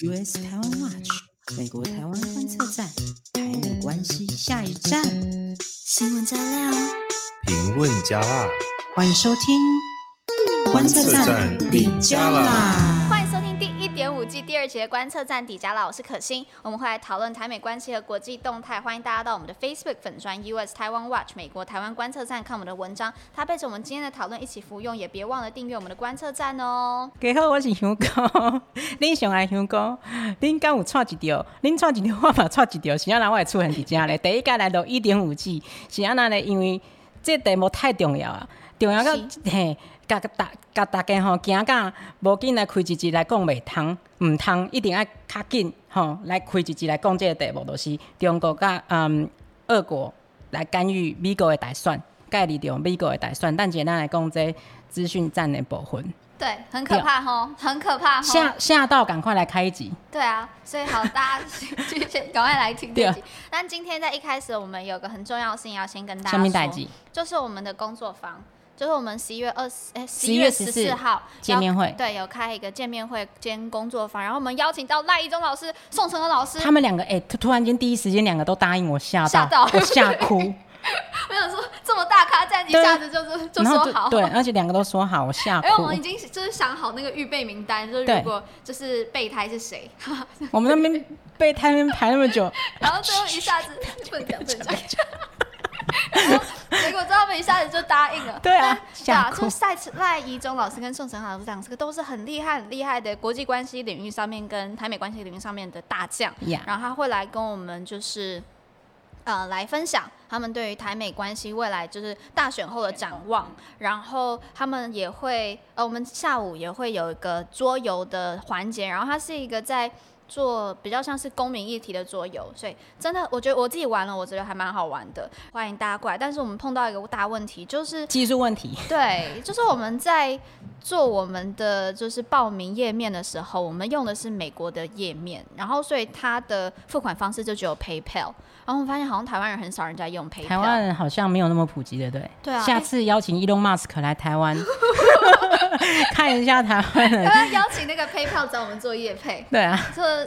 US 台湾 Watch 美国台湾观测站，台美关系下一站。新闻加料，评论加辣，欢迎收听观测站底加啦。点五季第二节观测站底加啦，我是可心，我们会来讨论台美关系和国际动态，欢迎大家到我们的 Facebook 粉专 US 台湾 Watch 美国台湾观测站看我们的文章，它配着我们今天的讨论一起服用，也别忘了订阅我们的观测站哦。大家好，我是香菇，您上爱香菇，您刚有错一条，您错一条？我嘛错一条，是安那我会出现底加嘞。第一个来到一点五 G，，是安那嘞，因为这题目太重要啊，重要到嘿。甲大甲大家吼，惊甲无紧来开一集来讲袂通，毋通一定要较紧吼来开一集来讲这个题目，就是中国甲嗯俄国来干预美国的大选，介入着美国的大选。但简单来讲，这资讯战的部分，对，很可怕吼，很可怕吼。吓吓到，赶快来开一集。对啊，所以好，大家继续赶快来听这集。但今天在一开始，我们有个很重要的事情要先跟大家说，就是我们的工作坊。就是我们十一月二十，哎，十一月十四号见面会，对，有开一个见面会兼工作坊，然后我们邀请到赖一中老师、宋承恩老师，他们两个，哎，突突然间第一时间两个都答应我，吓到，吓到。我吓哭。我想说，这么大咖在一下子就是就说好，对，而且两个都说好，我吓哭。哎，我们已经就是想好那个预备名单，就是如果就是备胎是谁，我们那边备胎那边排那么久，然后最后一下子不能讲，不能讲。结果他们一下子就答应了。对啊，对啊，就赛次赖怡中老师跟宋承恩老师讲，这个都是很厉害、很厉害的国际关系领域上面跟台美关系领域上面的大将。然后他会来跟我们就是呃来分享他们对于台美关系未来就是大选后的展望。然后他们也会呃，我们下午也会有一个桌游的环节。然后他是一个在。做比较像是公民议题的桌游，所以真的，我觉得我自己玩了，我觉得还蛮好玩的。欢迎大家过来，但是我们碰到一个大问题，就是技术问题。对，就是我们在做我们的就是报名页面的时候，我们用的是美国的页面，然后所以它的付款方式就只有 PayPal。然后我们发现好像台湾人很少人在用 PayPal，台湾人好像没有那么普及的，对。对啊。下次邀请 Elon Musk 来台湾。看一下台湾人，要不要邀请那个 PayPal 找我们做业配？对啊，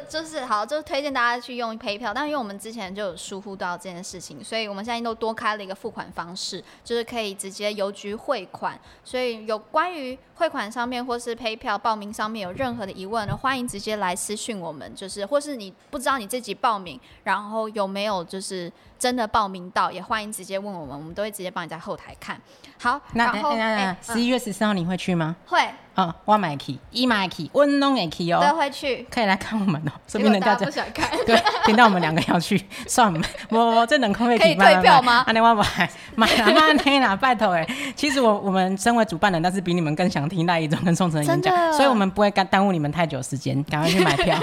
就是好，就是推荐大家去用 PayPal。但因为我们之前就有疏忽到这件事情，所以我们现在都多开了一个付款方式，就是可以直接邮局汇款。所以有关于汇款上面或是 PayPal 报名上面有任何的疑问呢，欢迎直接来私讯我们。就是或是你不知道你自己报名，然后有没有就是真的报名到，也欢迎直接问我们，我们都会直接帮你在后台看。好，那然后十一月十四号你会去吗？会。啊，我买去，伊买去，温东也去哦，都会去，可以来看我们哦。说不定大家不想看，对，听到我们两个要去，算了，我我这能空位可以退票吗？阿你我买买啦，买天啦，拜托哎。其实我我们身为主办人，但是比你们更想听赖一中跟宋承恩演讲，所以我们不会耽耽误你们太久时间，赶快去买票。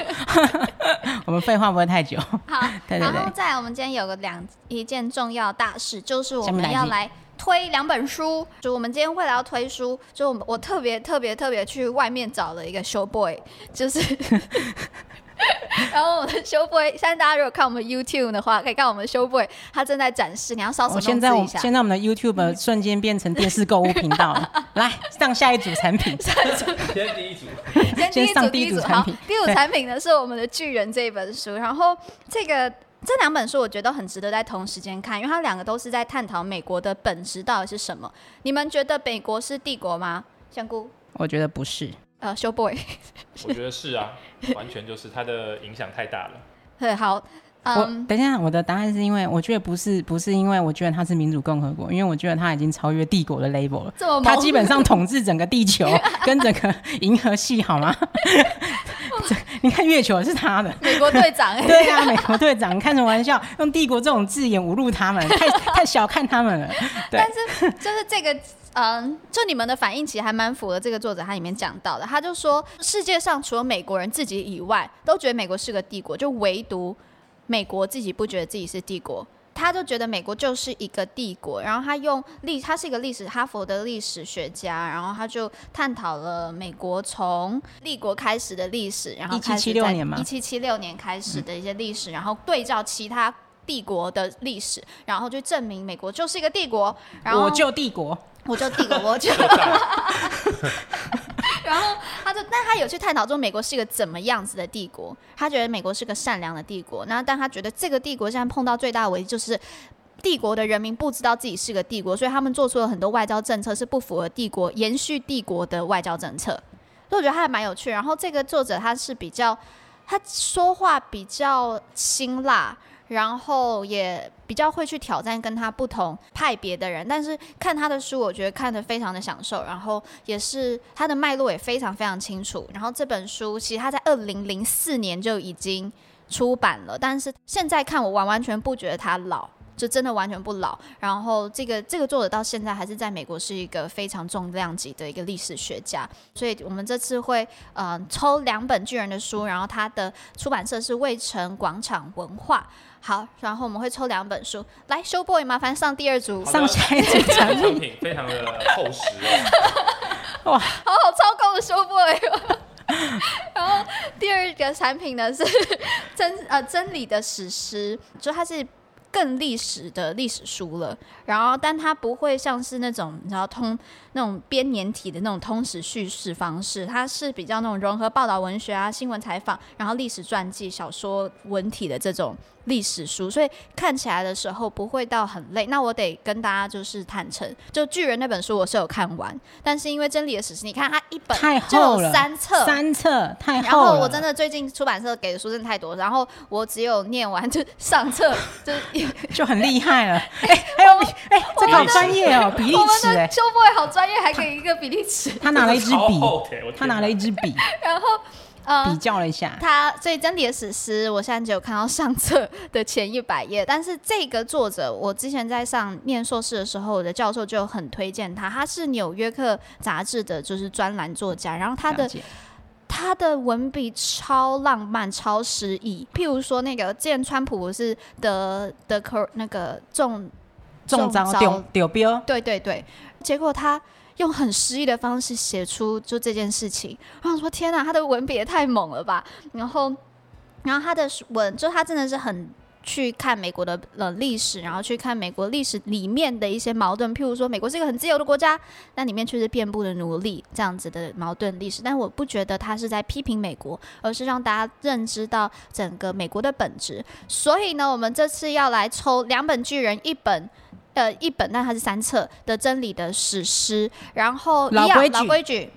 我们废话不会太久。好，对对对。然后我们今天有个两一件重要大事，就是我们要来。推两本书，就我们今天为了要推书，就我我特别特别特别去外面找了一个 show boy，就是，然后我的 show boy，现在大家如果看我们 YouTube 的话，可以看我们 show boy，他正在展示，你要稍微现在我现在我们的 YouTube 瞬间变成电视购物频道了，来 上下一组产品，先第一组，先上第一组产品，第一组产品呢是我们的巨人这一本书，然后这个。这两本书我觉得很值得在同时间看，因为它两个都是在探讨美国的本质到底是什么。你们觉得美国是帝国吗？香菇？我觉得不是。呃，Show Boy。我觉得是啊，完全就是他的影响太大了。对，好。嗯、我等一下，我的答案是因为我觉得不是，不是因为我觉得他是民主共和国，因为我觉得他已经超越帝国的 label 了。他基本上统治整个地球跟整个 银河系，好吗？你看月球是他的，美国队长。对啊，美国队长，开什么玩笑？用帝国这种字眼侮辱他们，太太小看他们了。对。但是就是这个，嗯，就你们的反应其实还蛮符合这个作者他里面讲到的。他就说，世界上除了美国人自己以外，都觉得美国是个帝国，就唯独。美国自己不觉得自己是帝国，他就觉得美国就是一个帝国。然后他用历，他是一个历史哈佛的历史学家，然后他就探讨了美国从立国开始的历史，然后一七七六年嘛，一七七六年开始的一些历史，然后对照其他帝国的历史，然后就证明美国就是一个帝国。然后我就帝国，我就帝国，我就。然后他就，但他有去探讨说美国是一个怎么样子的帝国。他觉得美国是个善良的帝国。那但他觉得这个帝国现在碰到最大的危机就是帝国的人民不知道自己是个帝国，所以他们做出了很多外交政策是不符合帝国延续帝国的外交政策。所以我觉得他还蛮有趣。然后这个作者他是比较，他说话比较辛辣。然后也比较会去挑战跟他不同派别的人，但是看他的书，我觉得看得非常的享受。然后也是他的脉络也非常非常清楚。然后这本书其实他在二零零四年就已经出版了，但是现在看我完完全不觉得他老。就真的完全不老，然后这个这个作者到现在还是在美国是一个非常重量级的一个历史学家，所以我们这次会呃抽两本巨人的书，然后他的出版社是卫城广场文化，好，然后我们会抽两本书，来修 boy 麻烦上第二组，上下一组产品，品非常的厚实哦，哇，好好操控的修 boy，然后第二个产品呢是真呃真理的史诗，就它是。更历史的历史书了，然后但它不会像是那种你知道通那种编年体的那种通史叙事方式，它是比较那种融合报道文学啊、新闻采访，然后历史传记、小说文体的这种。历史书，所以看起来的时候不会到很累。那我得跟大家就是坦诚，就巨人那本书我是有看完，但是因为真理的史诗，你看它一本就有三册，三册太厚了。然后我真的最近出版社给的书真的太多，然后我只有念完就上册 就就很厉害了。哎、欸，还有哎、欸，这个好专业哦，比例尺哎，修 boy 好专业，还给一个比例尺。他拿了一支笔，他拿了一支笔，然后。呃、比较了一下，他所以真理的史诗，我现在只有看到上册的前一百页。但是这个作者，我之前在上念硕士的时候，我的教授就很推荐他。他是纽约客杂志的，就是专栏作家。然后他的他的文笔超浪漫、超诗意。譬如说，那个之前川普不是得得科那个中中招丢丢标，对对对，结果他。用很诗意的方式写出就这件事情，然后说天哪，他的文笔也太猛了吧！然后，然后他的文就他真的是很去看美国的呃历史，然后去看美国历史里面的一些矛盾，譬如说美国是一个很自由的国家，但里面却是遍布的奴隶这样子的矛盾历史。但我不觉得他是在批评美国，而是让大家认知到整个美国的本质。所以呢，我们这次要来抽两本巨人，一本。呃，一本，但它是三册的真理的史诗，然后一样老规矩，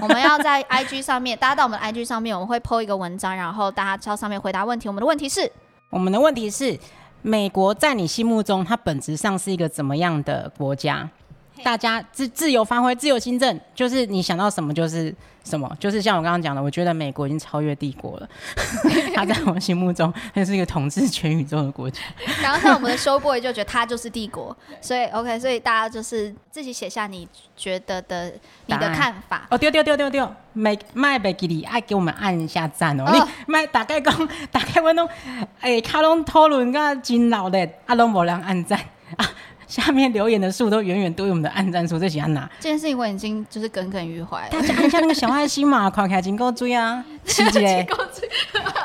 我们要在 IG 上面，大家到我们的 IG 上面，我们会 po 一个文章，然后大家到上面回答问题。我们的问题是，我们的问题是，美国在你心目中，它本质上是一个怎么样的国家？大家自自由发挥，自由新政，就是你想到什么就是什么，就是像我刚刚讲的，我觉得美国已经超越帝国了，他在我心目中，他是一个统治全宇宙的国家。然后像我们的 show boy 就觉得他就是帝国，所以 OK，所以大家就是自己写下你觉得的你的看法。哦，丢丢丢丢丢，麦麦贝吉里爱给我们按一下赞哦。哦你麦大概讲，大概我拢哎，卡拢讨论个真老的，阿拢无人按赞啊。下面留言的数都远远多于我们的按赞数，这喜欢哪？这件事情我已经就是耿耿于怀。大家按下那个小爱心嘛，快开金钩追啊，七姐，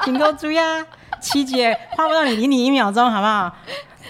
金钩追啊，七姐，花不到你理你一秒钟，好不好？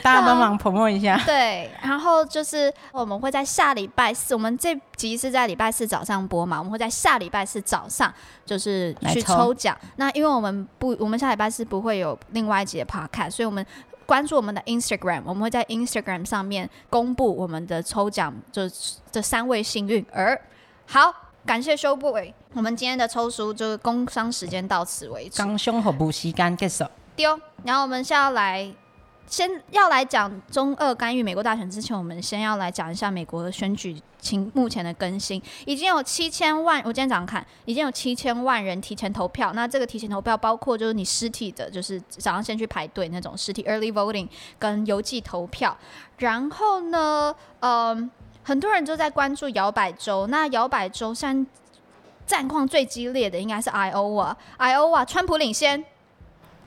大家帮忙 promote 一下。对，然后就是我们会在下礼拜四，我们这集是在礼拜四早上播嘛，我们会在下礼拜四早上就是去抽奖。那因为我们不，我们下礼拜四不会有另外一集的 podcast，所以我们。关注我们的 Instagram，我们会在 Instagram 上面公布我们的抽奖，就这三位幸运儿。好，感谢修 boy，我们今天的抽书就是工商时间到此为止。刚胸和补时间结束。丢，然后我们现在要来。先要来讲中俄干预美国大选之前，我们先要来讲一下美国的选举情目前的更新。已经有七千万，我今天早上看，已经有七千万人提前投票。那这个提前投票包括就是你实体的，就是早上先去排队那种实体 early voting，跟邮寄投票。然后呢，嗯，很多人就在关注摇摆州。那摇摆州现在战况最激烈的应该是 Iowa，Iowa 川普领先，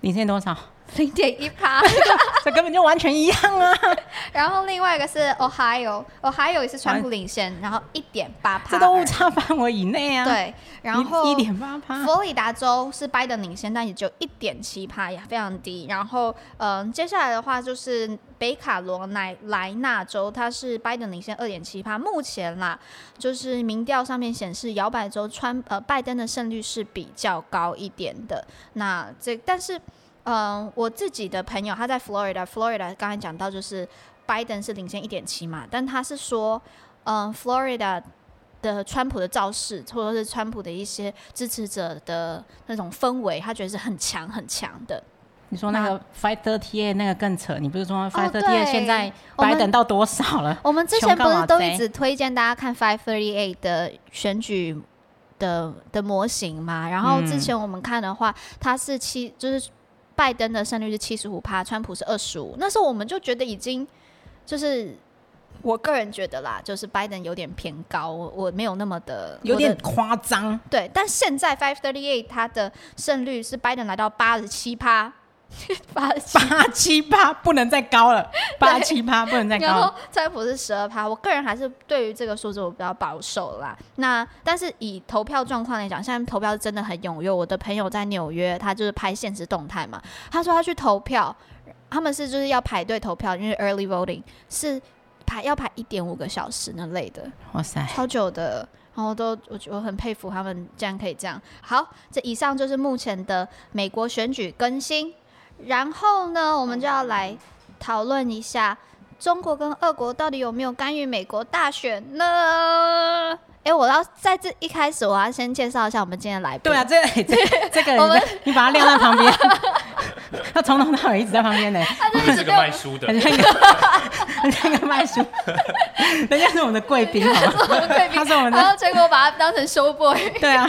领先多少？零点一趴，这根本就完全一样啊。然后另外一个是 Ohio，Ohio 也是川普领先，然后一点八趴，这都误差范围以内啊。对，然后一点八趴。佛罗里达州是拜登领先，但也就一点七趴，也非常低。然后嗯、呃，接下来的话就是北卡罗来莱纳州，它是拜登领先二点七趴。目前啦，就是民调上面显示摇摆州川呃拜登的胜率是比较高一点的。那这但是。嗯，我自己的朋友他在 Florida，Florida 刚才讲到就是拜登是领先一点七嘛，但他是说，嗯，Florida 的川普的造势，或者是川普的一些支持者的那种氛围，他觉得是很强很强的。你说那个 Five Thirty Eight 那个更扯，你不是说 Five Thirty Eight 现在拜登到多少了？我们之前不是都一直推荐大家看 Five Thirty Eight 的选举的的模型嘛？然后之前我们看的话，它是七就是。拜登的胜率是七十五趴，川普是二十五。那时候我们就觉得已经，就是我个人觉得啦，就是拜登有点偏高，我我没有那么的有点夸张。对，但现在 Five Thirty Eight 它的胜率是拜登来到八十七趴。八八七八不能再高了，八七八不能再高。然后川普是十二趴，我个人还是对于这个数字我比较保守啦。那但是以投票状况来讲，现在投票是真的很踊跃。我的朋友在纽约，他就是拍现实动态嘛，他说他去投票，他们是就是要排队投票，因为 early voting 是排要排一点五个小时那类的，哇塞，超久的。然后都我我很佩服他们，竟然可以这样。好，这以上就是目前的美国选举更新。然后呢，我们就要来讨论一下中国跟俄国到底有没有干预美国大选呢？哎，我要在这一开始，我要先介绍一下我们今天来宾。对啊，这这这个人，我们你把他晾在旁边，他从头到尾一直在旁边呢。他是个卖书的，那个那个卖书，人家是我们的贵宾，好吗？他是我们的，然后结果把他当成 show boy。对啊。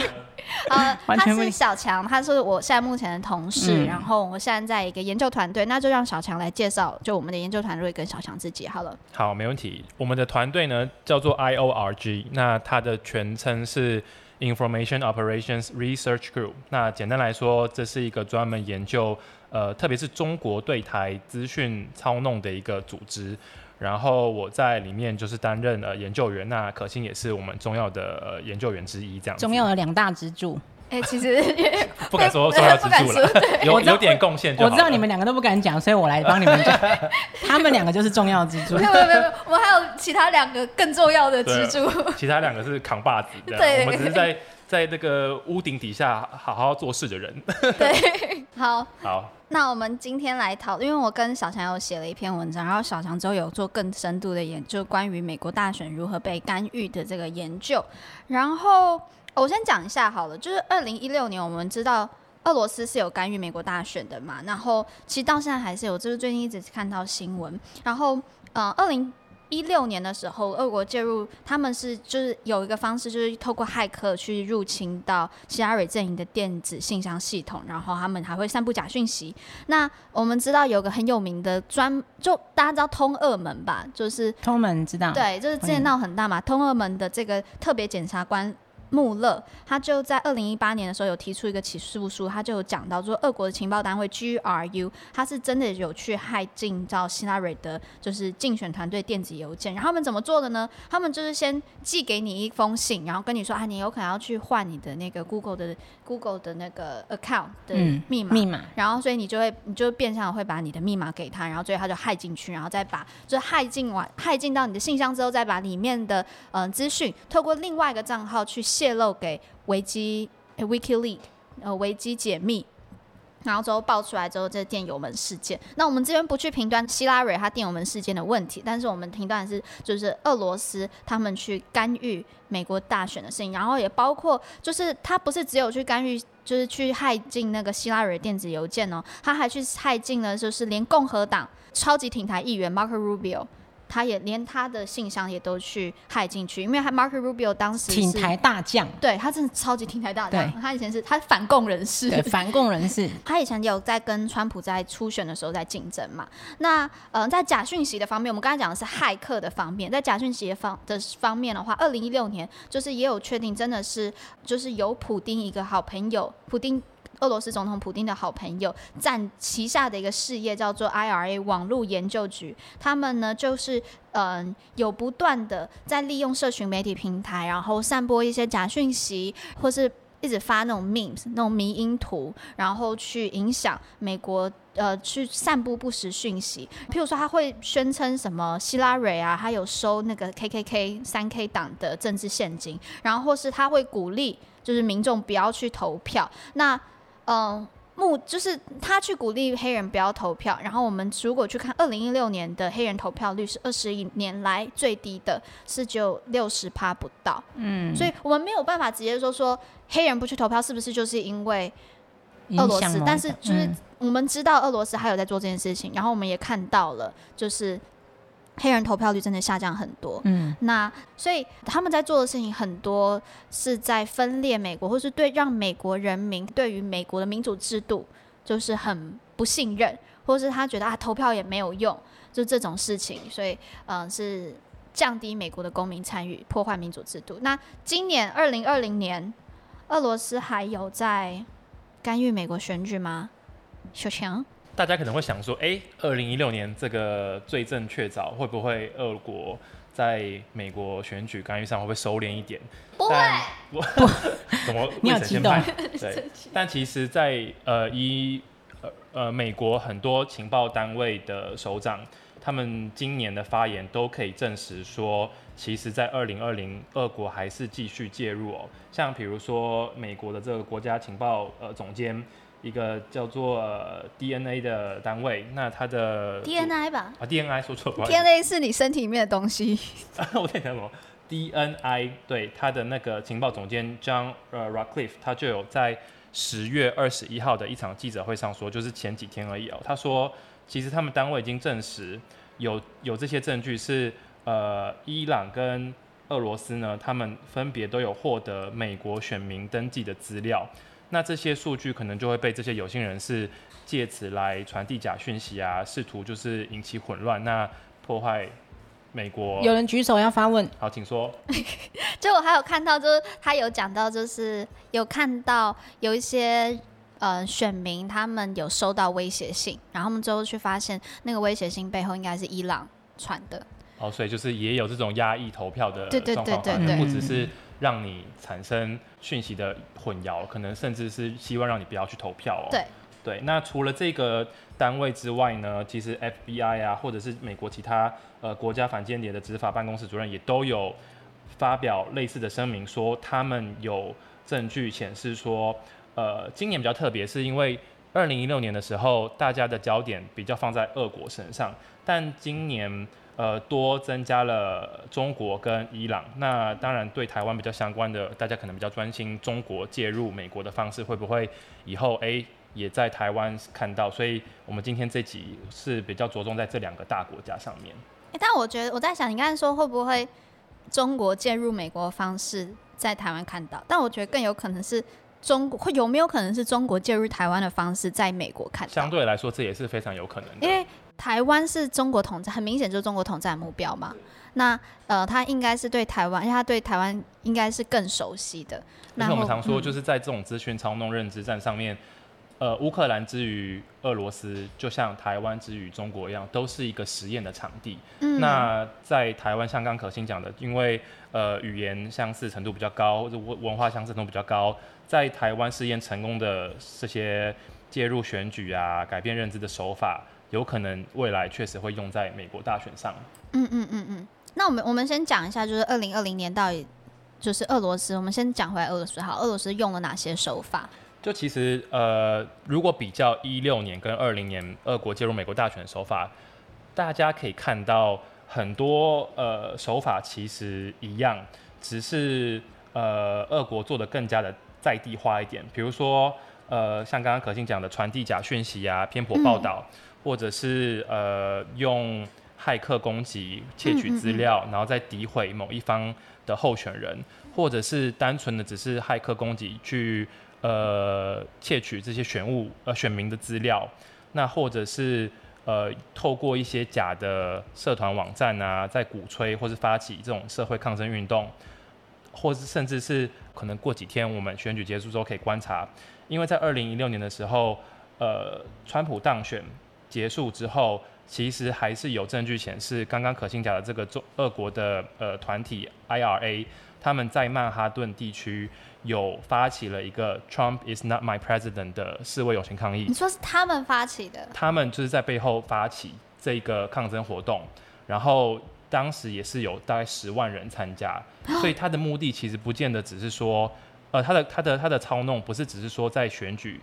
呃，他是小强，他是我现在目前的同事，嗯、然后我现在在一个研究团队，那就让小强来介绍，就我们的研究团队跟小强自己好了。好，没问题。我们的团队呢叫做 IORG，那它的全称是 Information Operations Research Group。那简单来说，这是一个专门研究呃，特别是中国对台资讯操弄的一个组织。然后我在里面就是担任呃研究员，那可心也是我们重要的呃研究员之一，这样子。重要的两大支柱。哎、欸，其实 不敢说重要支柱了，有有点贡献。我知道你们两个都不敢讲，所以我来帮你们讲。他们两个就是重要支柱。没有没有没有，我们还有其他两个更重要的支柱。其他两个是扛把子，对，我们只是在在那个屋顶底下好好做事的人。对，好。好。那我们今天来讨论，因为我跟小强有写了一篇文章，然后小强之后有做更深度的研究，关于美国大选如何被干预的这个研究。然后我先讲一下好了，就是二零一六年我们知道俄罗斯是有干预美国大选的嘛，然后其实到现在还是有，就是最近一直看到新闻。然后，嗯、呃，二零。一六年的时候，俄国介入，他们是就是有一个方式，就是透过骇客去入侵到希拉蕊阵营的电子信箱系统，然后他们还会散布假讯息。那我们知道有个很有名的专，就大家知道通俄门吧？就是通门知道，对，就是之前闹很大嘛。通俄门的这个特别检察官。穆勒他就在二零一八年的时候有提出一个起诉书，他就有讲到说，俄国的情报单位 GRU，他是真的有去害进到希拉瑞的，就是竞选团队电子邮件。然后他们怎么做的呢？他们就是先寄给你一封信，然后跟你说啊，你有可能要去换你的那个 Google 的 Google 的那个 account 的密码，密码。然后所以你就会，你就变相会把你的密码给他，然后所以他就害进去，然后再把就是害进完害进到你的信箱之后，再把里面的嗯资讯透过另外一个账号去。泄泄露给维基、欸、WikiLeaks 呃，维基解密，然后之后爆出来之后，这电邮门事件。那我们这边不去评断希拉蕊他电邮门事件的问题，但是我们评断是，就是俄罗斯他们去干预美国大选的事情，然后也包括就是他不是只有去干预，就是去害进那个希拉蕊电子邮件哦，他还去害进了，就是连共和党超级挺台议员 Marco Rubio。他也连他的信箱也都去害进去，因为他 Marco Rubio 当时挺台大将，对他真的超级挺台大将。他以前是他反共人士，对 反共人士。他以前有在跟川普在初选的时候在竞争嘛。那呃，在假讯息的方面，我们刚才讲的是骇客的方面，在假讯息的方的方面的话，二零一六年就是也有确定，真的是就是有普丁一个好朋友，普丁。俄罗斯总统普丁的好朋友，占旗下的一个事业叫做 IRA 网络研究局，他们呢就是嗯、有不断的在利用社群媒体平台，然后散播一些假讯息，或是一直发那种 memes 那种迷因图，然后去影响美国呃去散布不实讯息。譬如说，他会宣称什么希拉蕊啊，他有收那个 KKK 三 K 党的政治现金，然后或是他会鼓励就是民众不要去投票。那嗯，目就是他去鼓励黑人不要投票，然后我们如果去看二零一六年的黑人投票率是二十一年来最低的，是只有六十趴不到。嗯，所以我们没有办法直接说说黑人不去投票是不是就是因为俄罗斯，但是就是我们知道俄罗斯还有在做这件事情，然后我们也看到了就是。黑人投票率真的下降很多，嗯，那所以他们在做的事情很多是在分裂美国，或是对让美国人民对于美国的民主制度就是很不信任，或是他觉得啊投票也没有用，就这种事情，所以嗯、呃、是降低美国的公民参与，破坏民主制度。那今年二零二零年，俄罗斯还有在干预美国选举吗？小强？大家可能会想说，哎，二零一六年这个罪证确凿，会不会俄国在美国选举干预上会不会收敛一点？不会，不，怎么未审先判？对，但其实在，在呃，一呃呃，美国很多情报单位的首长，他们今年的发言都可以证实说，其实，在二零二零，俄国还是继续介入哦。像比如说，美国的这个国家情报呃总监。一个叫做 DNA 的单位，那它的 DNA 吧啊 DNA 说错了，DNA 是你身体里面的东西。我在讲什么？DNI 对它的那个情报总监 John 呃 Ratcliffe，他就有在十月二十一号的一场记者会上说，就是前几天而已哦。他说，其实他们单位已经证实有有这些证据是呃伊朗跟俄罗斯呢，他们分别都有获得美国选民登记的资料。那这些数据可能就会被这些有心人士借此来传递假讯息啊，试图就是引起混乱，那破坏美国。有人举手要发问，好，请说。就我还有看到，就是他有讲到，就是有看到有一些呃选民他们有收到威胁信，然后他们最后去发现那个威胁信背后应该是伊朗传的。哦，所以就是也有这种压抑投票的状况，对对对对对，不只是。让你产生讯息的混淆，可能甚至是希望让你不要去投票哦。对对，那除了这个单位之外呢，其实 FBI 啊，或者是美国其他呃国家反间谍的执法办公室主任也都有发表类似的声明，说他们有证据显示说，呃，今年比较特别，是因为二零一六年的时候，大家的焦点比较放在俄国身上，但今年。呃，多增加了中国跟伊朗，那当然对台湾比较相关的，大家可能比较专心中国介入美国的方式，会不会以后哎也在台湾看到？所以我们今天这集是比较着重在这两个大国家上面。但我觉得我在想，你刚才说会不会中国介入美国的方式在台湾看到？但我觉得更有可能是中国会有没有可能是中国介入台湾的方式在美国看？相对来说，这也是非常有可能的，因为。台湾是中国统战，很明显就是中国统战目标嘛。那呃，他应该是对台湾，因为他对台湾应该是更熟悉的。那我们常说，就是在这种资讯操弄认知战上面，嗯、呃，乌克兰之于俄罗斯，就像台湾之于中国一样，都是一个实验的场地。嗯、那在台湾，像刚可心讲的，因为呃语言相似程度比较高，或者文文化相似程度比较高，在台湾试验成功的这些介入选举啊、改变认知的手法。有可能未来确实会用在美国大选上。嗯嗯嗯嗯。那我们我们先讲一下，就是二零二零年到底就是俄罗斯，我们先讲回来俄罗斯好，俄罗斯用了哪些手法？就其实呃，如果比较一六年跟二零年俄国介入美国大选的手法，大家可以看到很多呃手法其实一样，只是呃俄国做的更加的在地化一点，比如说呃像刚刚可心讲的传递假讯息啊、偏颇报道。嗯或者是呃用骇客攻击窃取资料，嗯。嗯嗯，然后再诋毁某一方的候选人，或者是单纯的只是骇客攻击去呃窃取这些选务呃选民的资料，那或者是呃透过一些假的社团网站啊，在鼓吹或是发起这种社会抗争运动，或是甚至是可能过几天我们选举结束之后可以观察。因为在二零一六年的时候，呃，川普当选结束之后，其实还是有证据显示，刚刚可信假的这个中俄国的呃团体 IRA，他们在曼哈顿地区有发起了一个 Trump is not my president 的示威游行抗议。你说是他们发起的？他们就是在背后发起这个抗争活动，然后当时也是有大概十万人参加，所以他的目的其实不见得只是说。呃，他的他的他的操弄不是只是说在选举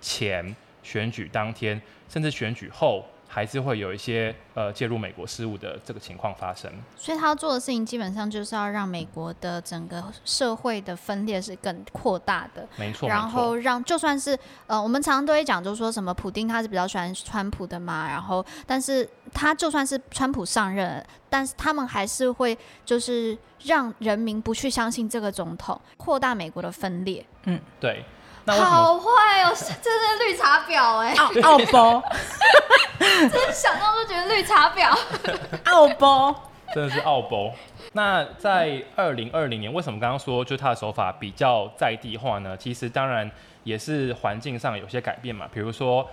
前、选举当天，甚至选举后，还是会有一些呃介入美国事务的这个情况发生。所以他要做的事情基本上就是要让美国的整个社会的分裂是更扩大的。没错。然后让就算是呃，我们常常都会讲，就是说什么普丁他是比较喜欢川普的嘛，然后但是他就算是川普上任，但是他们还是会就是。让人民不去相信这个总统，扩大美国的分裂。嗯，对。好坏哦，这是绿茶婊哎、欸！奥包，真是想到就觉得绿茶婊。奥包，真的是奥包。那在二零二零年，为什么刚刚说就他的手法比较在地化呢？其实当然也是环境上有些改变嘛，比如说。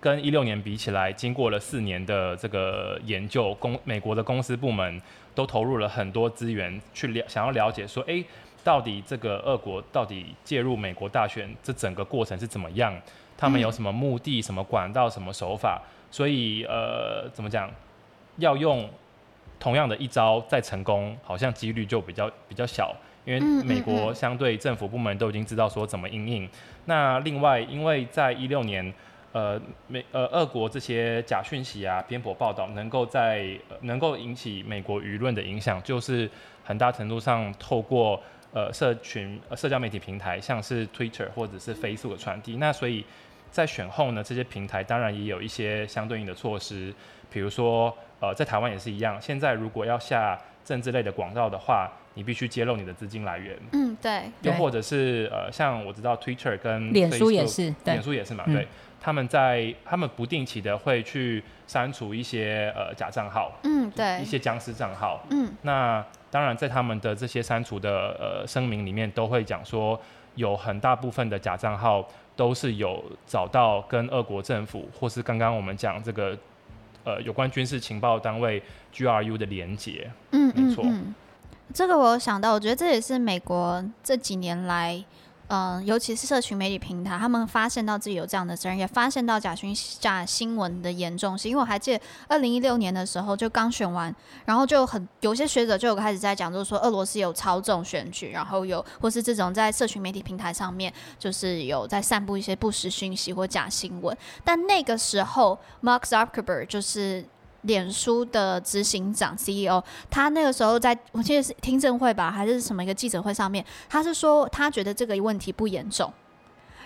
跟一六年比起来，经过了四年的这个研究，公美国的公司部门都投入了很多资源去了，想要了解说，哎，到底这个俄国到底介入美国大选这整个过程是怎么样？他们有什么目的、什么管道、什么手法？所以呃，怎么讲？要用同样的一招再成功，好像几率就比较比较小，因为美国相对政府部门都已经知道说怎么应应。那另外，因为在一六年。呃，美呃，俄国这些假讯息啊、偏颇报道，能够在、呃、能够引起美国舆论的影响，就是很大程度上透过呃社群、呃、社交媒体平台，像是 Twitter 或者是 Facebook 的传递。那所以在选后呢，这些平台当然也有一些相对应的措施，比如说呃，在台湾也是一样，现在如果要下政治类的广告的话，你必须揭露你的资金来源。嗯，对。又或者是呃，像我知道 Twitter 跟脸书也是，脸书也是嘛，对。嗯他们在他们不定期的会去删除一些呃假账号，嗯，对，一些僵尸账号，嗯，那当然在他们的这些删除的呃声明里面都会讲说，有很大部分的假账号都是有找到跟俄国政府或是刚刚我们讲这个呃有关军事情报单位 GRU 的连结，嗯，没错，嗯，这个我有想到，我觉得这也是美国这几年来。嗯，尤其是社群媒体平台，他们发现到自己有这样的责任，也发现到假讯假新闻的严重性。因为我还记得二零一六年的时候，就刚选完，然后就很有些学者就有开始在讲，就是说俄罗斯有操纵选举，然后有或是这种在社群媒体平台上面，就是有在散布一些不实讯息或假新闻。但那个时候，Mark Zuckerberg 就是。脸书的执行长 CEO，他那个时候在我记得是听证会吧，还是什么一个记者会上面，他是说他觉得这个问题不严重。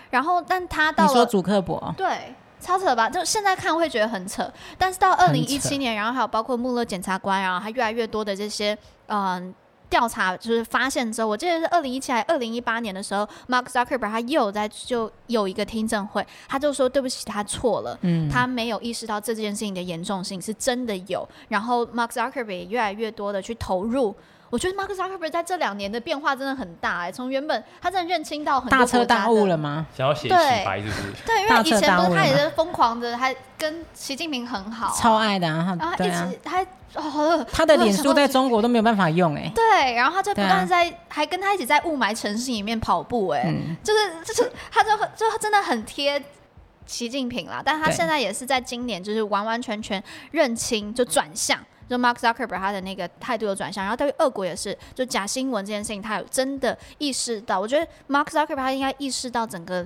然后，但他到了，你说主克伯对，超扯吧？就现在看会觉得很扯，但是到二零一七年，然后还有包括穆勒检察官，然后他越来越多的这些嗯。调查就是发现之后，我记得是二零一七还二零一八年的时候，Mark Zuckerberg 他又有在就有一个听证会，他就说对不起，他错了，嗯，他没有意识到这件事情的严重性是真的有，然后 Mark Zuckerberg 也越来越多的去投入。我觉得 Mark Zuckerberg 在这两年的变化真的很大哎、欸，从原本他真的认清到很多大彻大悟了吗？想要写洗白是不是？对，因为以前不是他也是疯狂的，还跟习近平很好，超爱的，啊，然后一直他、哦、他的脸书在中国都没有办法用哎、欸，对，然后他就不断在、啊、还跟他一起在雾霾城市里面跑步哎、欸。嗯，就是就是他就就真的很贴习近平啦，但他现在也是在今年就是完完全全认清就转向。就 Mark Zuckerberg 他的那个态度有转向，然后对于俄国也是，就假新闻这件事情，他有真的意识到。我觉得 Mark Zuckerberg 他应该意识到整个，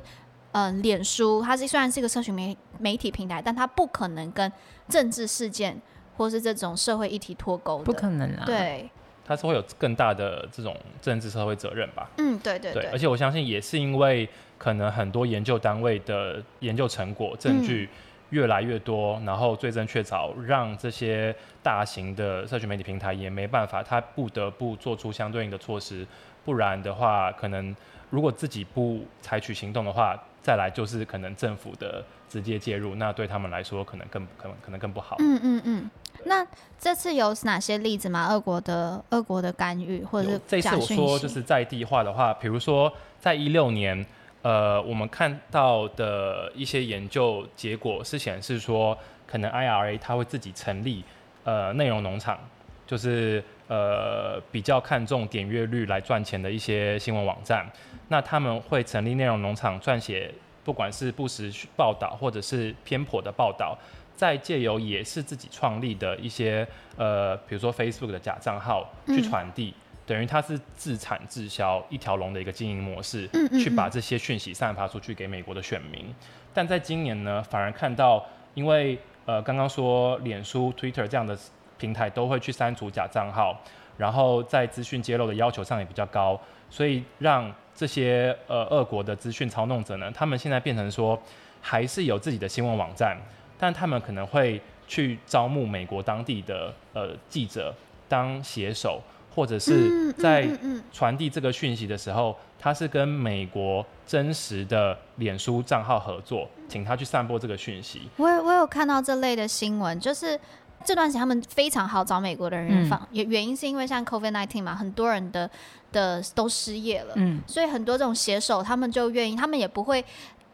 嗯、呃，脸书，它是虽然是一个社群媒媒体平台，但它不可能跟政治事件或是这种社会议题脱钩的，不可能啊。对，它是会有更大的这种政治社会责任吧？嗯，对对对，对。而且我相信也是因为可能很多研究单位的研究成果证据。嗯越来越多，然后罪证确凿，让这些大型的社群媒体平台也没办法，他不得不做出相对应的措施，不然的话，可能如果自己不采取行动的话，再来就是可能政府的直接介入，那对他们来说可能更可能可能更不好。嗯嗯嗯。那这次有哪些例子吗？俄国的俄国的干预，或者是这次我说就是在地化的话，比如说在一六年。呃，我们看到的一些研究结果是显示说，可能 IRA 它会自己成立呃内容农场，就是呃比较看重点阅率来赚钱的一些新闻网站。那他们会成立内容农场，撰写不管是不实报道或者是偏颇的报道，再借由也是自己创立的一些呃，比如说 Facebook 的假账号去传递。嗯等于它是自产自销一条龙的一个经营模式，嗯嗯嗯，去把这些讯息散发出去给美国的选民。但在今年呢，反而看到，因为呃刚刚说脸书、Twitter 这样的平台都会去删除假账号，然后在资讯揭露的要求上也比较高，所以让这些呃俄国的资讯操弄者呢，他们现在变成说还是有自己的新闻网站，但他们可能会去招募美国当地的呃记者当写手。或者是在传递这个讯息的时候，他是跟美国真实的脸书账号合作，请他去散播这个讯息。我有我有看到这类的新闻，就是这段时间他们非常好找美国的人访，原原因是因为像 COVID-19 嘛，很多人的的都失业了，嗯，所以很多这种写手他们就愿意，他们也不会。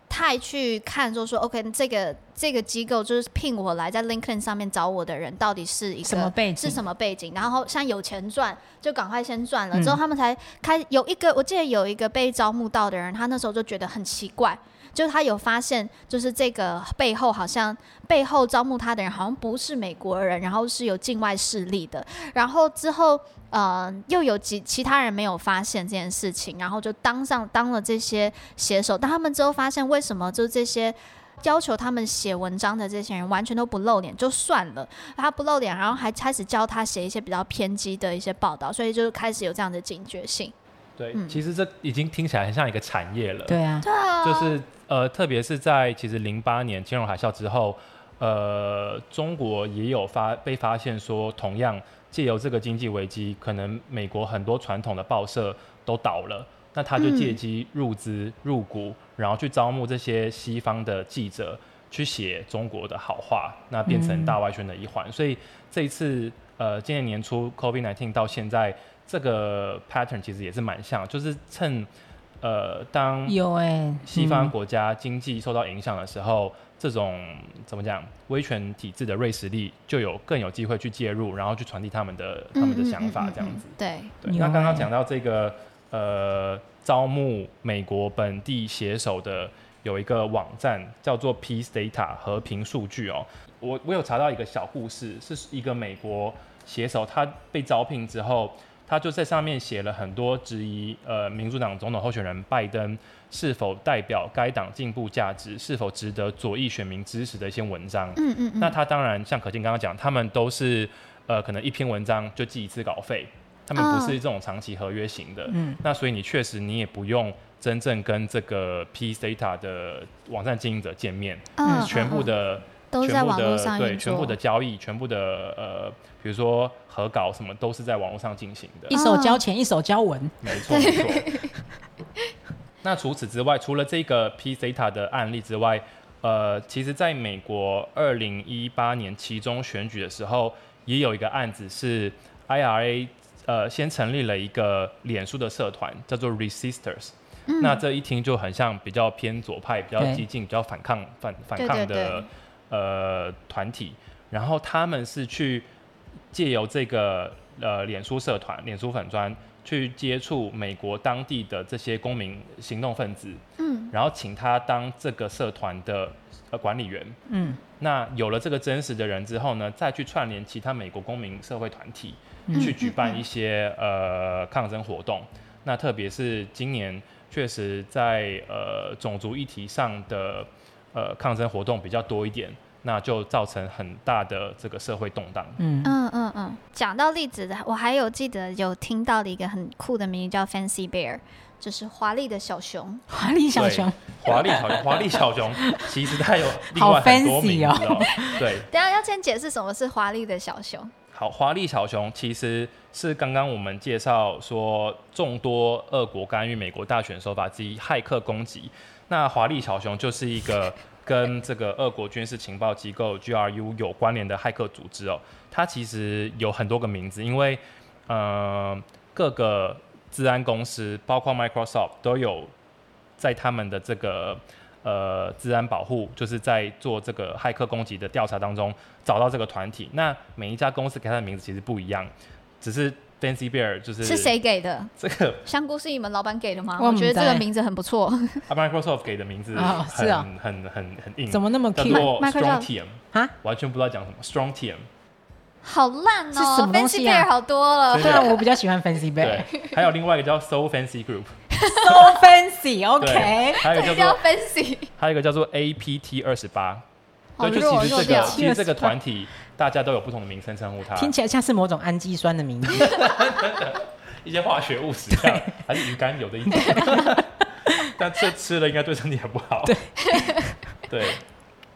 太去看，就说 OK，这个这个机构就是聘我来在 LinkedIn 上面找我的人，到底是一个什么背景？是什么背景？然后像有钱赚，就赶快先赚了，之后他们才开有一个，我记得有一个被招募到的人，他那时候就觉得很奇怪。就是他有发现，就是这个背后好像背后招募他的人好像不是美国人，然后是有境外势力的。然后之后，呃，又有几其他人没有发现这件事情，然后就当上当了这些写手。但他们之后发现，为什么就这些要求他们写文章的这些人完全都不露脸就算了，他不露脸，然后还开始教他写一些比较偏激的一些报道，所以就开始有这样的警觉性。对，嗯、其实这已经听起来很像一个产业了。对啊，对啊，就是。呃，特别是在其实零八年金融海啸之后，呃，中国也有发被发现说，同样借由这个经济危机，可能美国很多传统的报社都倒了，那他就借机入资入股，然后去招募这些西方的记者去写中国的好话，那变成大外宣的一环。所以这一次，呃，今年年初 COVID-19 到现在，这个 pattern 其实也是蛮像，就是趁。呃，当有哎，西方国家经济受到影响的时候，这种怎么讲，威权体制的瑞士力就有更有机会去介入，然后去传递他们的他们的想法，这样子。对对。那刚刚讲到这个呃，招募美国本地写手的有一个网站叫做 Peace Data 和平数据哦，我我有查到一个小故事，是一个美国写手，他被招聘之后。他就在上面写了很多质疑，呃，民主党总统候选人拜登是否代表该党进步价值，是否值得左翼选民支持的一些文章。嗯嗯，嗯。那他当然像可静刚刚讲，他们都是呃，可能一篇文章就寄一次稿费，他们不是这种长期合约型的。嗯。那所以你确实你也不用真正跟这个 Peace Data 的网站经营者见面，嗯，全部的。都在网络上对，全部的交易，全部的呃，比如说核稿什么，都是在网络上进行的。一手交钱，一手交文。没错，没错。那除此之外，除了这个 PZeta 的案例之外，呃，其实在美国二零一八年其中选举的时候，也有一个案子是 IRA 呃，先成立了一个脸书的社团，叫做 Resisters。嗯。那这一听就很像比较偏左派、比较激进、比较反抗、反反抗的。呃，团体，然后他们是去借由这个呃脸书社团、脸书粉专去接触美国当地的这些公民行动分子，嗯，然后请他当这个社团的呃管理员，嗯，那有了这个真实的人之后呢，再去串联其他美国公民社会团体，嗯、去举办一些呃抗争活动。那特别是今年，确实在呃种族议题上的。呃，抗争活动比较多一点，那就造成很大的这个社会动荡。嗯嗯嗯嗯，讲到例子的，我还有记得有听到的一个很酷的名字叫 Fancy Bear，就是华丽的小熊。华丽小熊，华丽小熊，华丽小熊，其实它有另外很多名字哦。对，等下要先解释什么是华丽的小熊。好，华丽小熊其实是刚刚我们介绍说众多俄国干预美国大选手法之一——骇客攻击。那华丽小熊就是一个跟这个俄国军事情报机构 GRU 有关联的骇客组织哦。它其实有很多个名字，因为呃各个治安公司，包括 Microsoft 都有在他们的这个呃治安保护，就是在做这个骇客攻击的调查当中找到这个团体。那每一家公司给他的名字其实不一样，只是。Fancy Bear 就是是谁给的？这个香菇是你们老板给的吗？我觉得这个名字很不错。啊，Microsoft 给的名字很很很很很硬，怎么那么 Q？叫做 Strong Team 啊，完全不知道讲什么。Strong Team 好烂哦，Fancy Bear 好多了。对啊，我比较喜欢 Fancy Bear。还有另外一个叫 So Fancy Group，So Fancy，OK。还有一个叫 Fancy，还有一个叫做 APT 二十八。对，就其实这个其实这个团体。大家都有不同的名称称呼它，听起来像是某种氨基酸的名字，一些化学物质，对，还是鱼肝油的一点，但这吃了应该对身体很不好。对，对，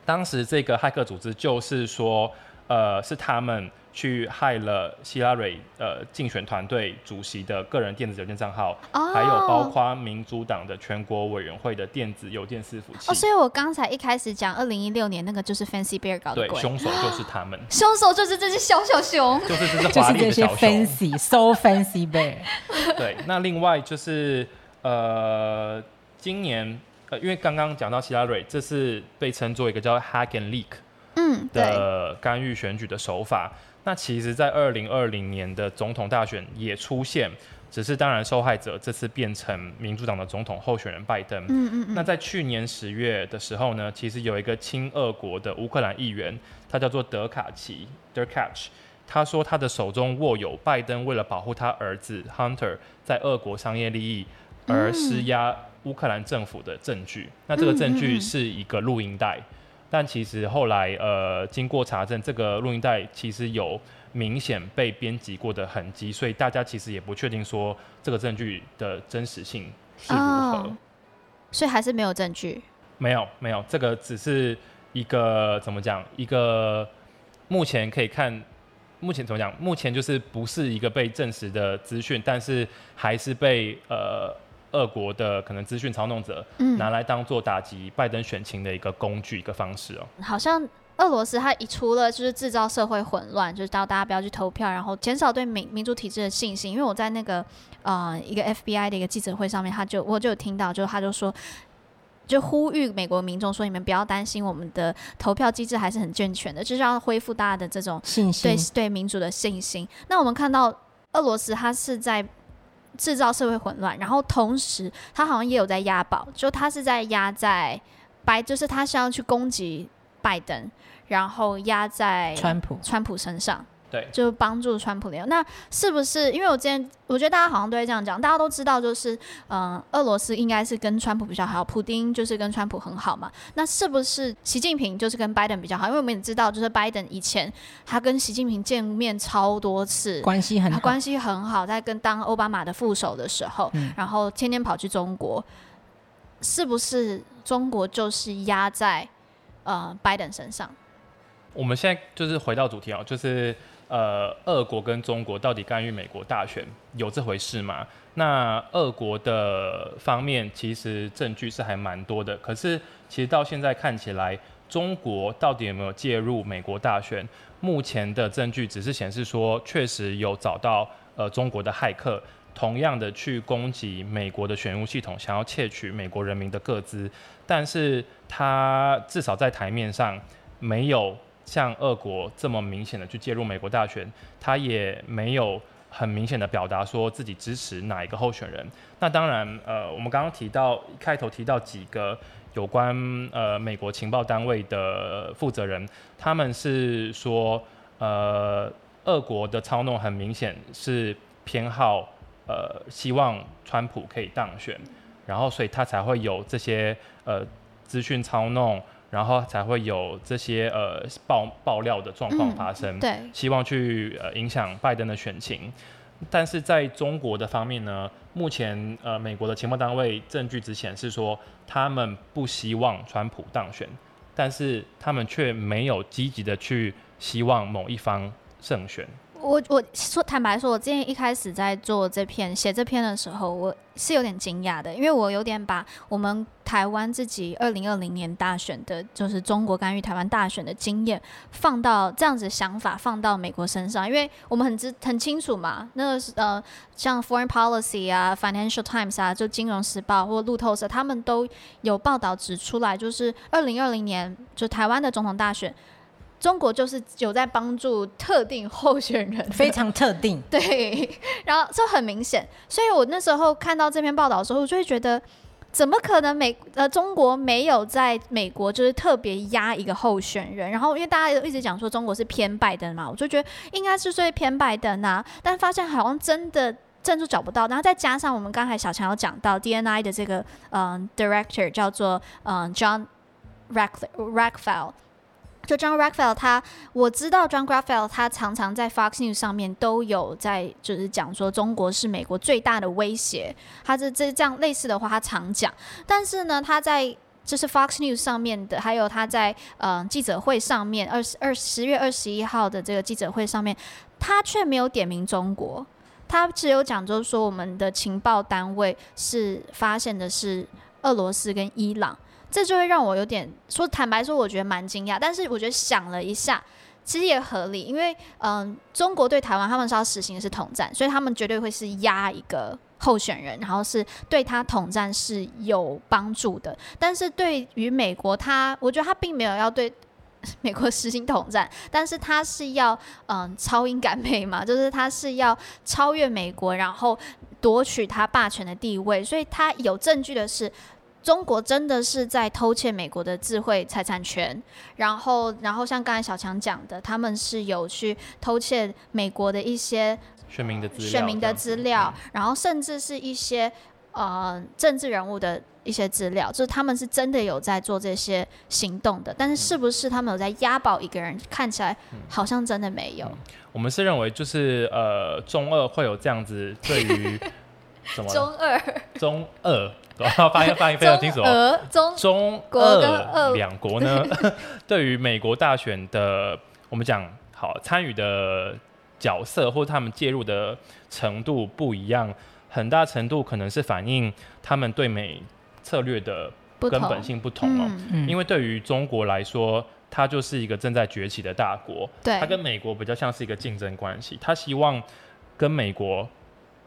当时这个骇客组织就是说，呃，是他们。去害了希拉蕊呃竞选团队主席的个人电子邮件账号，oh. 还有包括民主党的全国委员会的电子邮件伺服器。哦，oh, 所以我刚才一开始讲二零一六年那个就是 Fancy Bear 搞的鬼，对，凶手就是他们，凶手 就是这只小小熊，就是这只华丽的小熊，Fancy So Fancy Bear。对，那另外就是呃，今年呃，因为刚刚讲到希拉蕊，这是被称作一个叫 Hack and Leak 嗯的干预选举的手法。那其实，在二零二零年的总统大选也出现，只是当然受害者这次变成民主党的总统候选人拜登。嗯嗯嗯。那在去年十月的时候呢，其实有一个亲俄国的乌克兰议员，他叫做德卡奇 （Derkach），他说他的手中握有拜登为了保护他儿子 Hunter 在俄国商业利益而施压乌克兰政府的证据。那这个证据是一个录音带。但其实后来，呃，经过查证，这个录音带其实有明显被编辑过的痕迹，所以大家其实也不确定说这个证据的真实性是如何。哦，所以还是没有证据。没有，没有，这个只是一个怎么讲？一个目前可以看，目前怎么讲？目前就是不是一个被证实的资讯，但是还是被呃。俄国的可能资讯操弄者，嗯拿来当做打击拜登选情的一个工具，一个方式哦。好像俄罗斯它一除了就是制造社会混乱，就是到大家不要去投票，然后减少对民民主体制的信心。因为我在那个呃一个 FBI 的一个记者会上面，他就我就有听到，就他就说，就呼吁美国民众说，你们不要担心，我们的投票机制还是很健全的，就是要恢复大家的这种信心，对对民主的信心。那我们看到俄罗斯，它是在。制造社会混乱，然后同时他好像也有在押宝，就他是在压在拜，就是他是要去攻击拜登，然后压在川普川普身上。对，就帮助川普的。那是不是？因为我之前我觉得大家好像都会这样讲，大家都知道，就是嗯、呃，俄罗斯应该是跟川普比较好，普丁就是跟川普很好嘛。那是不是习近平就是跟拜登比较好？因为我们也知道，就是拜登以前他跟习近平见面超多次，关系很好，关系很好，在跟当奥巴马的副手的时候，嗯、然后天天跑去中国，是不是中国就是压在呃拜登身上？我们现在就是回到主题啊，就是。呃，俄国跟中国到底干预美国大选有这回事吗？那俄国的方面其实证据是还蛮多的，可是其实到现在看起来，中国到底有没有介入美国大选？目前的证据只是显示说，确实有找到呃中国的骇客，同样的去攻击美国的选务系统，想要窃取美国人民的个资，但是他至少在台面上没有。像俄国这么明显的去介入美国大选，他也没有很明显的表达说自己支持哪一个候选人。那当然，呃，我们刚刚提到开头提到几个有关呃美国情报单位的负责人，他们是说，呃，俄国的操弄很明显是偏好呃希望川普可以当选，然后所以他才会有这些呃资讯操弄。然后才会有这些呃爆爆料的状况发生，嗯、对，希望去呃影响拜登的选情。但是在中国的方面呢，目前呃美国的情报单位证据只显示说，他们不希望川普当选，但是他们却没有积极的去希望某一方胜选。我我说坦白说，我之前一开始在做这篇写这篇的时候，我是有点惊讶的，因为我有点把我们台湾自己二零二零年大选的，就是中国干预台湾大选的经验，放到这样子想法放到美国身上，因为我们很知很清楚嘛，那个是呃像 Foreign Policy 啊、Financial Times 啊，就金融时报或路透社，他们都有报道指出来，就是二零二零年就台湾的总统大选。中国就是有在帮助特定候选人，非常特定。对，然后这很明显，所以我那时候看到这篇报道的时候，我就会觉得，怎么可能美呃中国没有在美国就是特别压一个候选人？然后因为大家都一直讲说中国是偏拜登嘛，我就觉得应该是最偏拜登啊，但发现好像真的证据找不到。然后再加上我们刚才小强有讲到 DNI 的这个嗯、呃、director 叫做嗯、呃、John Rockefeller 就 John Rockefeller 他，我知道 John Rockefeller 他常常在 Fox News 上面都有在就是讲说中国是美国最大的威胁，他这这这样类似的话他常讲，但是呢他在就是 Fox News 上面的，还有他在呃记者会上面二十二十月二十一号的这个记者会上面，他却没有点名中国，他只有讲就是说我们的情报单位是发现的是俄罗斯跟伊朗。这就会让我有点说坦白说，我觉得蛮惊讶。但是我觉得想了一下，其实也合理，因为嗯、中国对台湾他们是要实行的是统战，所以他们绝对会是压一个候选人，然后是对他统战是有帮助的。但是对于美国，他我觉得他并没有要对 美国实行统战，但是他是要嗯、超英赶美嘛，就是他是要超越美国，然后夺取他霸权的地位。所以他有证据的是。中国真的是在偷窃美国的智慧财产权，然后，然后像刚才小强讲的，他们是有去偷窃美国的一些选民的资料，选民的资料，然后甚至是一些呃政治人物的一些资料，就是他们是真的有在做这些行动的，但是是不是他们有在押宝一个人，看起来好像真的没有。我们是认为就是呃中二会有这样子对于 什么中二。中二。发音发音非常清楚哦。中中俄两国呢，对于美国大选的，我们讲好参与的角色或他们介入的程度不一样，很大程度可能是反映他们对美策略的根本性不同哦。嗯、因为对于中国来说，它就是一个正在崛起的大国，对，它跟美国比较像是一个竞争关系，它希望跟美国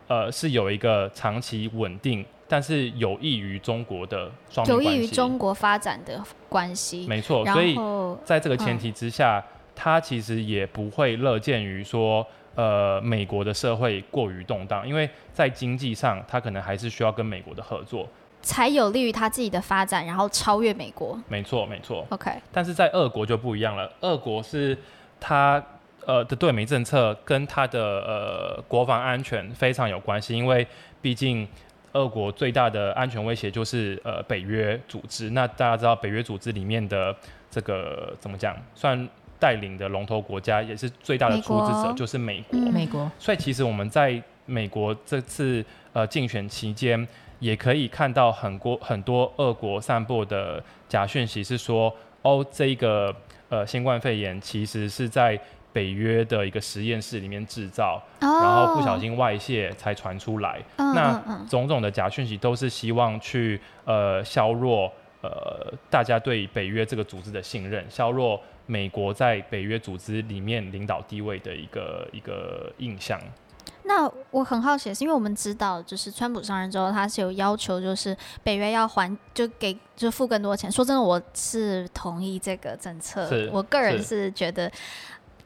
呃是有一个长期稳定。但是有益于中国的有益于中国发展的关系。没错，所以在这个前提之下，他、嗯、其实也不会乐见于说，呃，美国的社会过于动荡，因为在经济上，他可能还是需要跟美国的合作，才有利于他自己的发展，然后超越美国。没错，没错。OK，但是在俄国就不一样了，俄国是他呃的对美政策跟他的呃国防安全非常有关系，因为毕竟。俄国最大的安全威胁就是呃北约组织。那大家知道北约组织里面的这个怎么讲？算带领的龙头国家，也是最大的出资者，就是美国。美国。所以其实我们在美国这次呃竞选期间，也可以看到很多很多俄国散布的假讯息，是说哦，这一个呃新冠肺炎其实是在。北约的一个实验室里面制造，oh. 然后不小心外泄才传出来。Oh. 那种种的假讯息都是希望去呃削弱呃大家对北约这个组织的信任，削弱美国在北约组织里面领导地位的一个一个印象。那我很好奇，是因为我们知道，就是川普上任之后，他是有要求，就是北约要还，就给就付更多钱。说真的，我是同意这个政策。我个人是觉得。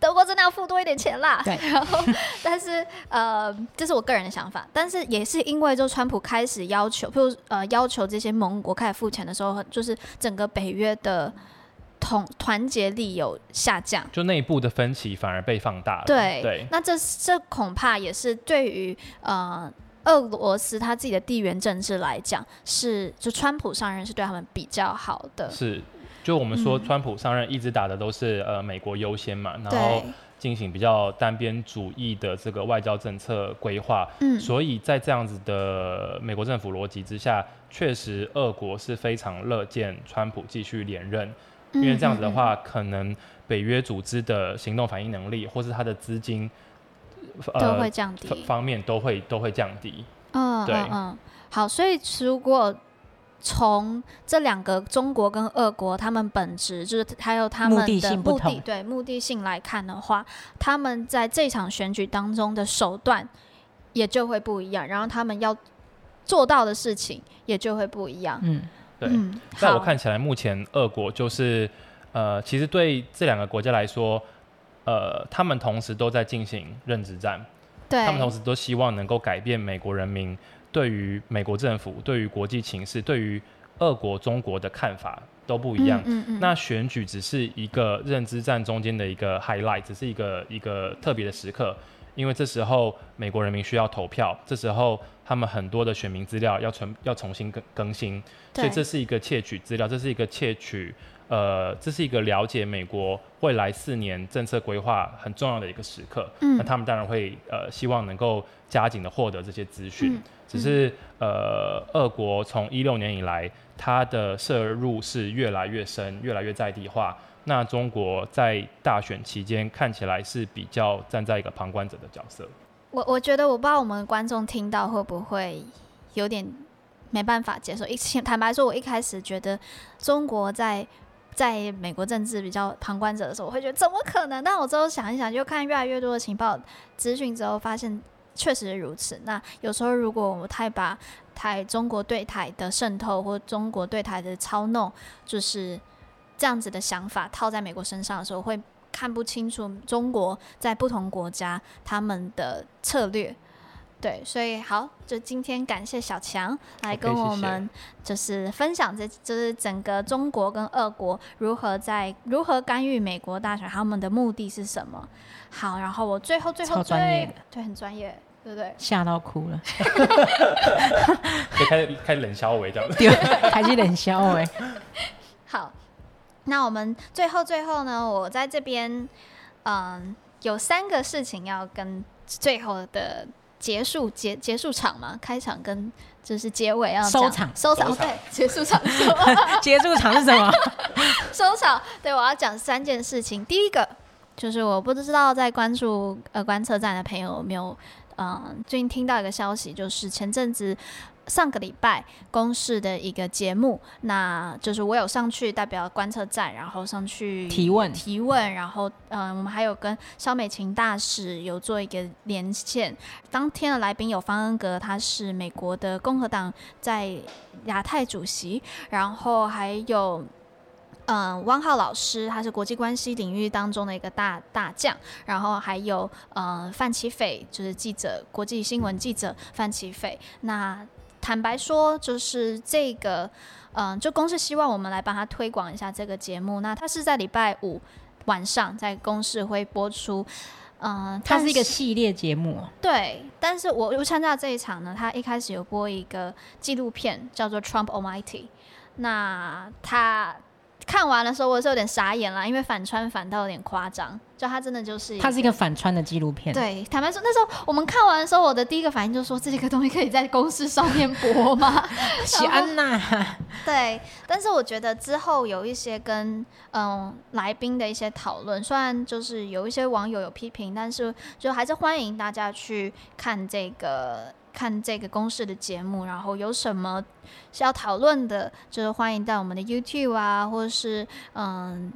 德国真的要付多一点钱啦，对，然后，但是呃，这是我个人的想法，但是也是因为就川普开始要求，譬如呃要求这些盟国开始付钱的时候，就是整个北约的统团结力有下降，就内部的分歧反而被放大了。对对，那这这恐怕也是对于呃俄罗斯他自己的地缘政治来讲，是就川普上任是对他们比较好的。是。就我们说，川普上任一直打的都是呃美国优先嘛，然后进行比较单边主义的这个外交政策规划。嗯，所以在这样子的美国政府逻辑之下，确实俄国是非常乐见川普继续连任，因为这样子的话，可能北约组织的行动反应能力或是他的资金都会降低，方面都会都会降低。嗯，对，嗯，嗯，好，所以如果从这两个中国跟俄国，他们本质就是还有他们的目的，目的性，对目的性来看的话，他们在这场选举当中的手段也就会不一样，然后他们要做到的事情也就会不一样。嗯，对。嗯，在我看起来，目前俄国就是呃，其实对这两个国家来说，呃，他们同时都在进行认知战，对，他们同时都希望能够改变美国人民。对于美国政府、对于国际情势、对于俄国、中国的看法都不一样。嗯嗯嗯。那选举只是一个认知战中间的一个 highlight，只是一个一个特别的时刻，因为这时候美国人民需要投票，这时候他们很多的选民资料要重要重新更更新，所以这是一个窃取资料，这是一个窃取。呃，这是一个了解美国未来四年政策规划很重要的一个时刻。嗯，那他们当然会呃希望能够加紧的获得这些资讯。只是呃，俄国从一六年以来，它的涉入是越来越深，越来越在地化。那中国在大选期间看起来是比较站在一个旁观者的角色。我我觉得我不知道我们观众听到会不会有点没办法接受。一坦白说，我一开始觉得中国在在美国政治比较旁观者的时候，我会觉得怎么可能？但我之后想一想，就看越来越多的情报资讯之后，发现确实如此。那有时候如果我们太把台中国对台的渗透或中国对台的操弄，就是这样子的想法套在美国身上的时候，会看不清楚中国在不同国家他们的策略。对，所以好，就今天感谢小强来跟我们，就是分享这，就是整个中国跟俄国如何在如何干预美国大选，他们的目的是什么？好，然后我最后最后最对很专业，对不对？吓到哭了，可以开始开始冷笑话这样子，对，开始冷笑话。好，那我们最后最后呢，我在这边，嗯，有三个事情要跟最后的。结束结结束场嘛，开场跟就是结尾要收场收场，对，结束场是结束场是什么？收场，对，我要讲三件事情。第一个就是我不知道在关注呃观测站的朋友有没有，嗯、呃，最近听到一个消息，就是前阵子。上个礼拜公示的一个节目，那就是我有上去代表观测站，然后上去提问提问，然后嗯，我们还有跟肖美琴大使有做一个连线。当天的来宾有方恩格，他是美国的共和党在亚太主席，然后还有嗯汪浩老师，他是国际关系领域当中的一个大大将，然后还有嗯范琪斐，就是记者，国际新闻记者范琪斐，那。坦白说，就是这个，嗯、呃，就公司希望我们来帮他推广一下这个节目。那他是在礼拜五晚上在公视会播出，嗯、呃，它是一个系列节目。对，但是我又参加这一场呢，他一开始有播一个纪录片，叫做《Trump Almighty》。那他。看完的时候，我是有点傻眼了，因为反穿反到有点夸张，就它真的就是，它是一个反穿的纪录片。对，坦白说，那时候我们看完的时候，我的第一个反应就是说，这个东西可以在公司上面播吗？喜安娜。对，但是我觉得之后有一些跟嗯来宾的一些讨论，虽然就是有一些网友有批评，但是就还是欢迎大家去看这个。看这个公式的节目，然后有什么需要讨论的，就是欢迎在我们的 YouTube 啊，或者是嗯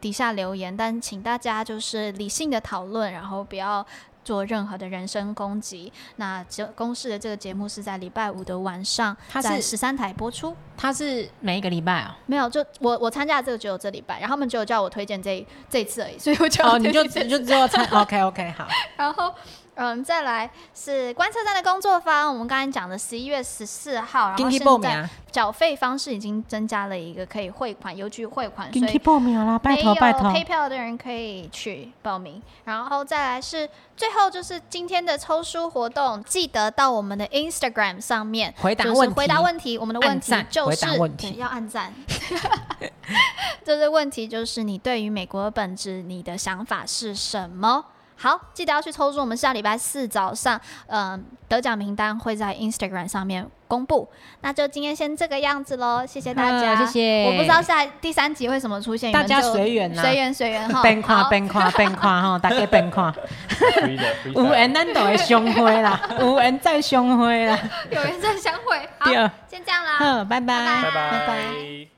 底下留言。但请大家就是理性的讨论，然后不要做任何的人身攻击。那这公式的这个节目是在礼拜五的晚上，在十三台播出。它是每一个礼拜啊？没有，就我我参加的这个只有这礼拜，然后他们只有叫我推荐这这一次而已，所以我就哦，你就你就只有参 OK OK 好，然后。嗯，再来是观测站的工作方。我们刚才讲的十一月十四号，然后现在缴费方式已经增加了一个可以汇款邮局汇款，所以报名啦，拜托拜托，PayPal 的人可以去报名。然后再来是最后就是今天的抽书活动，记得到我们的 Instagram 上面回答问题，回答问题。我们的问题就是要按赞，这是问题就是你对于美国的本质，你的想法是什么？好，记得要去抽出。我们下礼拜四早上，嗯、呃，得奖名单会在 Instagram 上面公布。那就今天先这个样子喽，谢谢大家，谢谢。我不知道下第三集会什么出现，大家随缘随缘随缘哈。边看边看边看哈，大家边看。有缘咱就会相会啦，有缘再相会啦，有缘再相会。好，先这样啦，好，拜拜，拜拜。